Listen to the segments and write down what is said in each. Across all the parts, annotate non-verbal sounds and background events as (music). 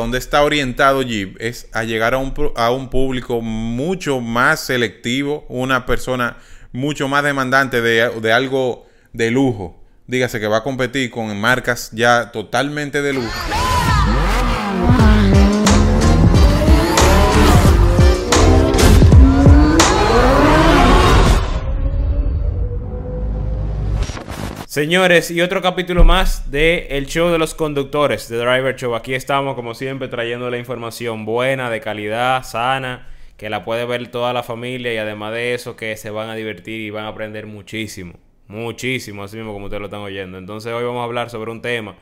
donde está orientado Jeep es a llegar a un, a un público mucho más selectivo, una persona mucho más demandante de, de algo de lujo. Dígase que va a competir con marcas ya totalmente de lujo. Señores, y otro capítulo más de El Show de los Conductores, de Driver Show. Aquí estamos, como siempre, trayendo la información buena, de calidad, sana, que la puede ver toda la familia y además de eso, que se van a divertir y van a aprender muchísimo. Muchísimo, así mismo como ustedes lo están oyendo. Entonces, hoy vamos a hablar sobre un tema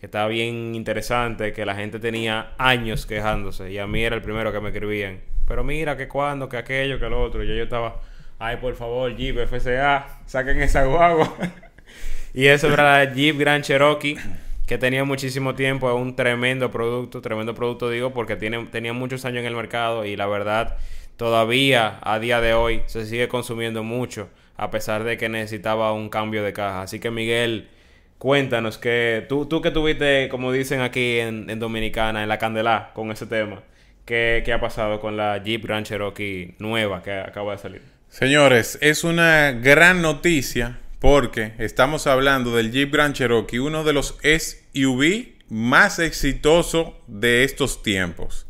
que está bien interesante, que la gente tenía años quejándose y a mí era el primero que me escribían. Pero mira, que cuando, que aquello, que lo otro. Y yo, yo estaba, ay, por favor, Jeep, FCA, saquen esa guagua. (laughs) Y eso era la Jeep Grand Cherokee, que tenía muchísimo tiempo, es un tremendo producto, tremendo producto digo, porque tiene, tenía muchos años en el mercado y la verdad todavía a día de hoy se sigue consumiendo mucho, a pesar de que necesitaba un cambio de caja. Así que Miguel, cuéntanos que tú, tú que tuviste, como dicen aquí en, Dominicana, en la Candela con ese tema, ¿qué, ¿qué ha pasado con la Jeep Grand Cherokee nueva que acaba de salir? Señores, es una gran noticia porque estamos hablando del Jeep Grand Cherokee, uno de los SUV más exitosos de estos tiempos.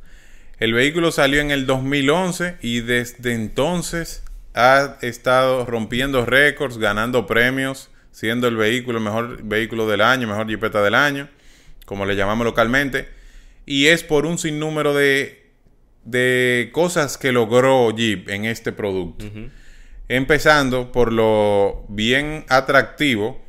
El vehículo salió en el 2011 y desde entonces ha estado rompiendo récords, ganando premios, siendo el vehículo, mejor vehículo del año, mejor Jeepeta del año, como le llamamos localmente. Y es por un sinnúmero de, de cosas que logró Jeep en este producto. Empezando por lo bien atractivo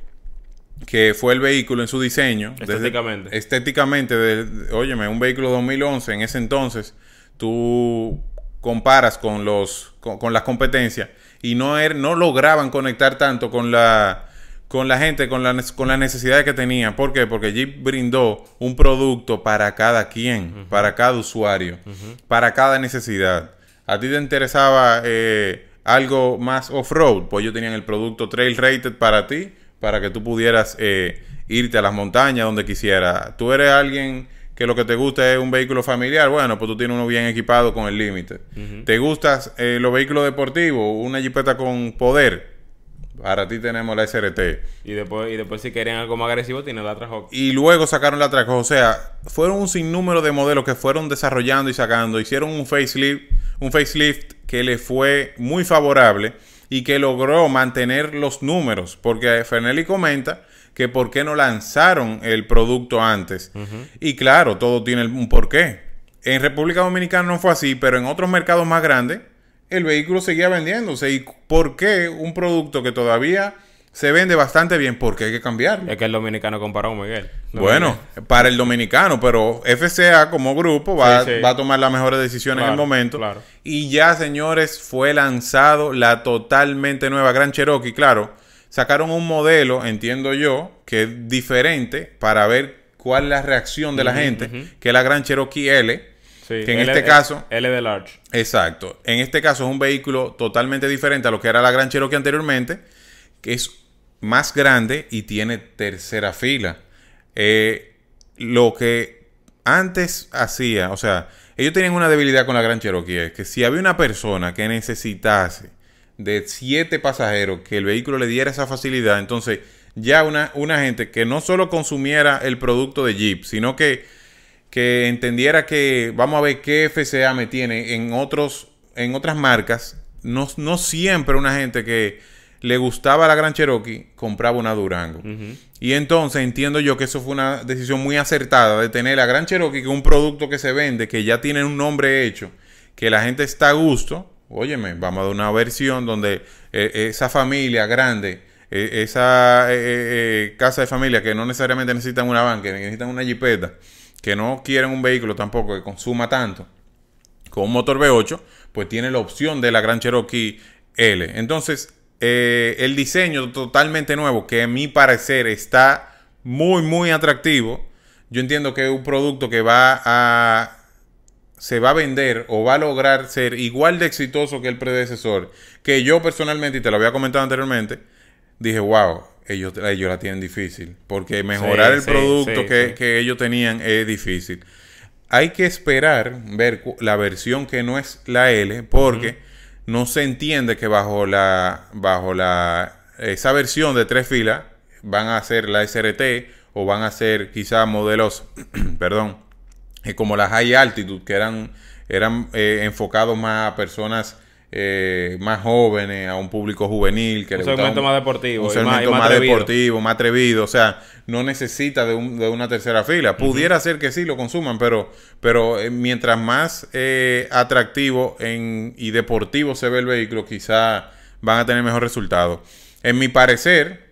que fue el vehículo en su diseño. Estéticamente. estéticamente, de, óyeme, un vehículo 2011, en ese entonces, tú comparas con, los, con, las competencias y no, er, no lograban conectar tanto con la, con la gente, con, la, con las necesidades que tenía. ¿Por qué? Porque Jeep brindó un producto para cada quien, para cada usuario, para cada necesidad. A ti te interesaba eh, algo más off-road, pues ellos tenían el producto Trail Rated para ti, para que tú pudieras eh, irte a las montañas donde quisiera. Tú eres alguien que lo que te gusta es un vehículo familiar, bueno, pues tú tienes uno bien equipado con el límite. ¿Te gustan eh, los vehículos deportivos? Una jipeta con poder. Para ti tenemos la SRT. Y después, y después si quieren algo más agresivo, tienen la Trajok. Y luego sacaron la Trajok. O sea, fueron un sinnúmero de modelos que fueron desarrollando y sacando. Hicieron un facelift, un facelift que le fue muy favorable y que logró mantener los números, porque Fernelli comenta que por qué no lanzaron el producto antes. Y claro, todo tiene un porqué. En República Dominicana no fue así, pero en otros mercados más grandes el vehículo seguía vendiéndose. ¿Y por qué un producto que todavía se vende bastante bien, porque hay que cambiarlo. Es que el dominicano comparó, Miguel. bueno, para el dominicano, pero FCA como grupo va, a tomar las mejores decisiones en el momento. Y ya, señores, fue lanzado la totalmente nueva Gran Cherokee. Claro, sacaron un modelo, entiendo yo, que es diferente para ver cuál es la reacción de la gente, que es la Gran Cherokee L. que en este caso... L de Large. Exacto. En este caso es un vehículo totalmente diferente a lo que era la Gran Cherokee anteriormente, es más grande y tiene tercera fila. Eh, lo que antes hacía, o sea, ellos tenían una debilidad con la Gran Cherokee, es que si había una persona que necesitase de siete pasajeros que el vehículo le diera esa facilidad, entonces ya una, una gente que no solo consumiera el producto de Jeep, sino que, que entendiera que, vamos a ver qué FCA me tiene en, otros, en otras marcas, no, no siempre una gente que le gustaba la Gran Cherokee, compraba una Durango. Y entonces entiendo yo que eso fue una decisión muy acertada de tener la Gran Cherokee, que es un producto que se vende, que ya tiene un nombre hecho, que la gente está a gusto. Óyeme, vamos a dar una versión donde eh, esa familia grande, eh, esa eh, casa de familia que no necesariamente necesitan una banca, que necesitan una jipeta, que no quieren un vehículo tampoco que consuma tanto, con un motor V8, pues tiene la opción de la Gran Cherokee L. Entonces, eh, el diseño totalmente nuevo, que a mi parecer está muy, muy atractivo. Yo entiendo que es un producto que va a. se va a vender o va a lograr ser igual de exitoso que el predecesor. Que yo personalmente, y te lo había comentado anteriormente, dije, wow, ellos, ellos la tienen difícil. Porque mejorar el producto que, que ellos tenían es difícil. hay que esperar ver la versión que no es la L porque no se entiende que bajo la bajo la esa versión de tres filas van a ser la SRT o van a ser quizá modelos, (clears throat) perdón, eh, como las High Altitude que eran eran eh, enfocados más a personas eh, más jóvenes, a un público juvenil. Que un segmento más deportivo. Un segmento más, deportivo, más atrevido. O sea, no necesita de, una tercera fila. Pudiera ser que sí lo consuman, pero, pero eh, mientras más eh, atractivo en, y deportivo se ve el vehículo, quizá van a tener mejor resultado. En mi parecer,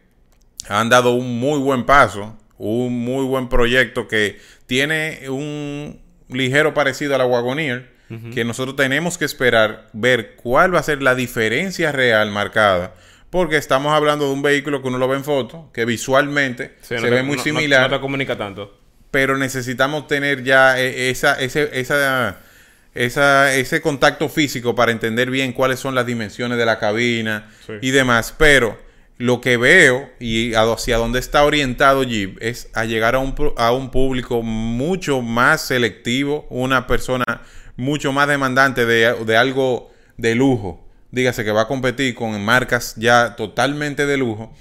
han dado un muy buen paso, un muy buen proyecto que tiene un ligero parecido a la Wagoneer que nosotros tenemos que esperar ver cuál va a ser la diferencia real marcada. Porque estamos hablando de un vehículo que uno lo ve en foto, que visualmente se ve muy similar. No, te comunica tanto. Pero necesitamos tener ya e, esa, ese, esa, esa, ese contacto físico para entender bien cuáles son las dimensiones de la cabina y demás. Pero lo que veo y hacia dónde está orientado Jeep es a llegar a un, a un público mucho más selectivo, una persona mucho más demandante de, algo de lujo, dígase que va a competir con marcas ya totalmente de lujo,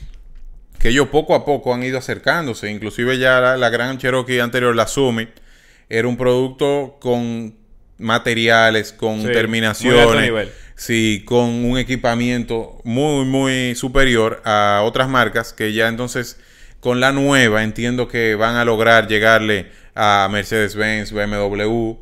que ellos poco a poco han ido acercándose, inclusive ya la, gran Cherokee anterior, la Summit, era un producto con materiales, con terminaciones, sí, con un equipamiento muy, muy superior a otras marcas que ya entonces con la nueva entiendo que van a lograr llegarle a Mercedes-Benz, BMW,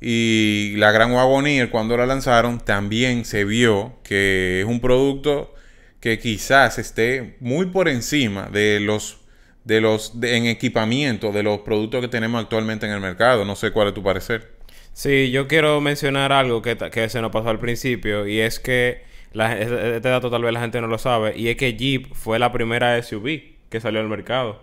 y la Gran Wagoneer, cuando la lanzaron, también se vio que es un producto que quizás esté muy por encima de los de los en equipamiento de los productos que tenemos actualmente en el mercado. No sé cuál es tu parecer. Sí, yo quiero mencionar algo que, que se nos pasó al principio y es que la, este dato tal vez la gente no lo sabe y es que Jeep fue la primera SUV que salió al mercado.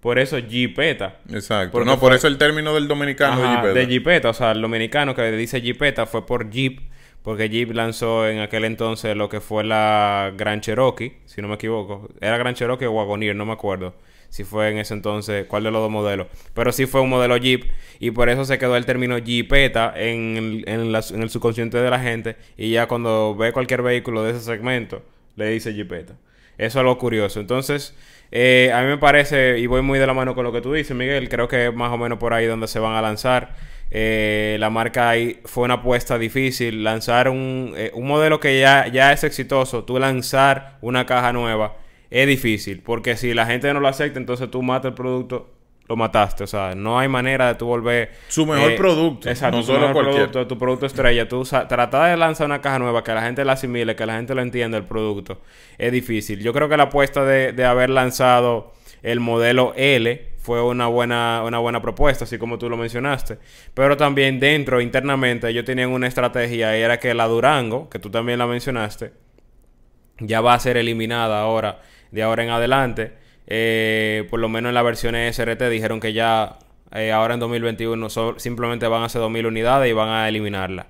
Por eso Jeepeta. Exacto. no, por eso el término del dominicano de Jeepeta. De Jeepeta, o sea, el dominicano que dice Jeepeta fue por Jeep, porque Jeep lanzó en aquel entonces lo que fue la Gran Cherokee, si no me equivoco. Era Gran Cherokee o Wagoneer, no me acuerdo si fue en ese entonces, cuál de los dos modelos. Pero sí fue un modelo Jeep y por eso se quedó el término Jeepeta en el, en, en el subconsciente de la gente y ya cuando ve cualquier vehículo de ese segmento, le dice Jeepeta. Eso es algo curioso. Entonces, eh, a mí me parece, y voy muy de la mano con lo que tú dices, Miguel, creo que es más o menos por ahí donde se van a lanzar. Eh, la marca ahí fue una apuesta difícil. Lanzar un, eh, un modelo que ya, ya es exitoso, tú lanzar una caja nueva es difícil, porque si la gente no lo acepta, entonces tú matas el producto lo mataste. O sea, no hay manera de tú volver. Su mejor producto. Exacto, no solo producto, tu producto estrella. Tú tratar de lanzar una caja nueva, que la gente la asimile, que la gente lo entienda el producto, es difícil. Yo creo que la apuesta de, de haber lanzado el modelo L fue una buena, una buena propuesta, así como tú lo mencionaste. Pero también dentro, internamente, ellos tenían una estrategia y era que la Durango, que tú también la mencionaste, ya va a ser eliminada ahora, de ahora en adelante. Eh, por lo menos en la versión SRT dijeron que ya eh, ahora en 2021 simplemente van a hacer 2000 unidades y van a eliminarla.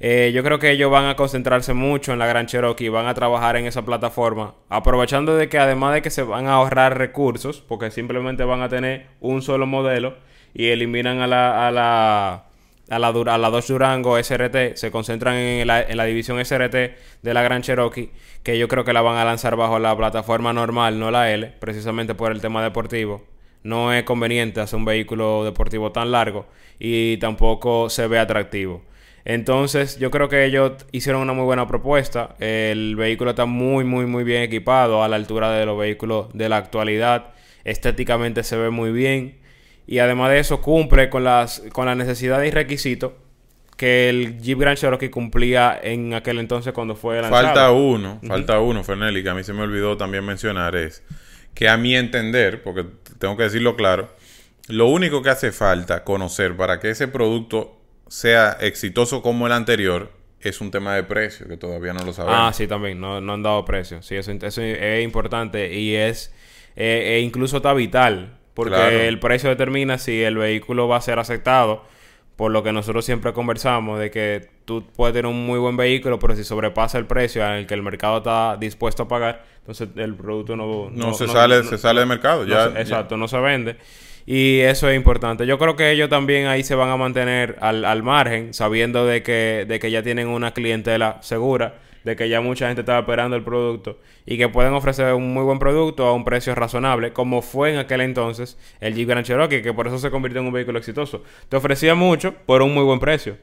Eh, yo creo que ellos van a concentrarse mucho en la Gran Cherokee van a trabajar en esa plataforma, aprovechando de que además de que se van a ahorrar recursos, porque simplemente van a tener un solo modelo y eliminan a la, a la, a la, a la 2 Durango SRT, se concentran en la, en la división SRT de la Gran Cherokee que yo creo que la van a lanzar bajo la plataforma normal, no la L, precisamente por el tema deportivo. No es conveniente hacer un vehículo deportivo tan largo y tampoco se ve atractivo. Entonces, yo creo que ellos hicieron una muy buena propuesta. El vehículo está muy, muy, muy bien equipado a la altura de los vehículos de la actualidad. Estéticamente se ve muy bien. Y además de eso, cumple con las, con las necesidades y requisitos que el Jeep Grand Cherokee cumplía en aquel entonces cuando fue lanzado. Falta uno, falta uno, Fernelli, que a mí se me olvidó también mencionar es que a mi entender, porque tengo que decirlo claro, lo único que hace falta conocer para que ese producto sea exitoso como el anterior es un tema de precio, que todavía no lo sabemos. Ah, sí, también, no, han dado precio. Sí, eso, es importante y es, eh, e incluso está vital, porque el precio determina si el vehículo va a ser aceptado por lo que nosotros siempre conversamos de que tú puedes tener un muy buen vehículo, pero si sobrepasa el precio al que el mercado está dispuesto a pagar, entonces el producto no... No, se, sale, se sale del mercado, ya, exacto, no se vende. Y eso es importante. Yo creo que ellos también ahí se van a mantener al, al margen, sabiendo de que, de que ya tienen una clientela segura, de que ya mucha gente estaba esperando el producto y que pueden ofrecer un muy buen producto a un precio razonable, como fue en aquel entonces el Jeep Grand Cherokee, que por eso se convirtió en un vehículo exitoso. Te ofrecía mucho por un muy buen precio.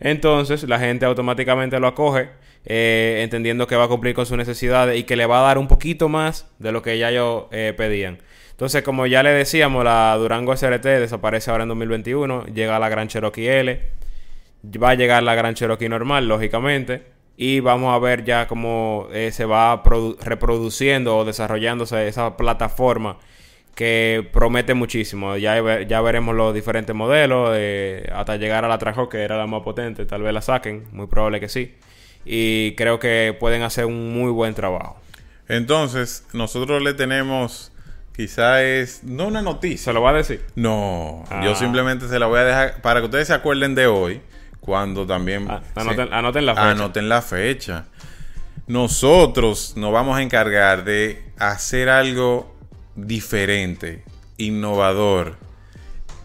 Entonces la gente automáticamente lo acoge, eh, entendiendo que va a cumplir con sus necesidades y que le va a dar un poquito más de lo que ya ellos eh, pedían. Entonces, como ya le decíamos, la Durango SRT desaparece ahora en 2021, llega la Gran Cherokee L, va a llegar la Gran Cherokee normal, lógicamente, y vamos a ver ya cómo eh, se va reproduciendo o desarrollándose esa plataforma que promete muchísimo. Ya, ya veremos los diferentes modelos eh, hasta llegar a la Trajo, que era la más potente. Tal vez la saquen, muy probable que sí. Y creo que pueden hacer un muy buen trabajo. Entonces, nosotros le tenemos, quizá es, no una noticia. ¿Se lo va a decir? No, yo ah. simplemente se la voy a dejar para que ustedes se acuerden de hoy, cuando también... Ah, anoten, la fecha. Anoten la fecha. Nosotros nos vamos a encargar de hacer algo diferente, innovador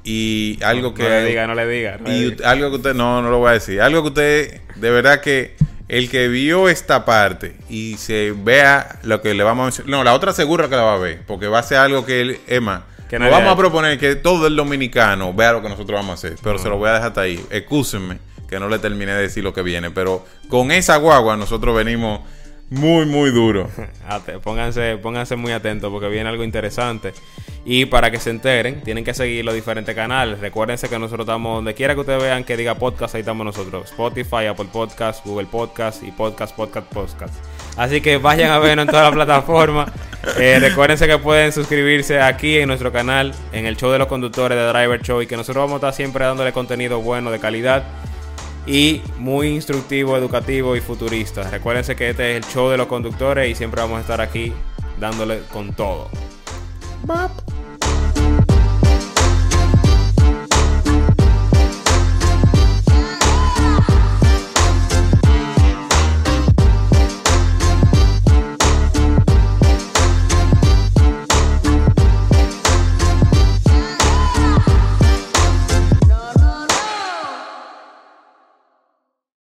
y algo que... No le diga, no le diga. y algo que usted... No, no lo voy a decir. Algo que usted, de verdad que el que vio esta parte y se vea lo que le vamos a mencionar... No, la otra seguro que la va a ver, porque va a ser algo que él, Emma... Que vamos a proponer que todo el dominicano vea lo que nosotros vamos a hacer, pero se lo voy a dejar hasta ahí. Excúsenme que no le terminé de decir lo que viene, pero con esa guagua nosotros venimos muy, muy duro. (laughs) pónganse, pónganse muy atentos porque viene algo interesante. Y para que se enteren, tienen que seguir los diferentes canales. Recuérdense que nosotros estamos donde quiera que ustedes vean que diga podcast, ahí estamos nosotros. Spotify, Apple Podcast, Google Podcast y Podcast, Podcast, Podcast. Así que vayan a vernos en toda la plataforma. (laughs) Eh, recuérdense que pueden suscribirse aquí en nuestro canal, en el show de los conductores de Driver Show y que nosotros vamos a estar siempre dándole contenido bueno, de calidad y muy instructivo, educativo y futurista. Recuérdense que este es el show de los conductores y siempre vamos a estar aquí dándole con todo.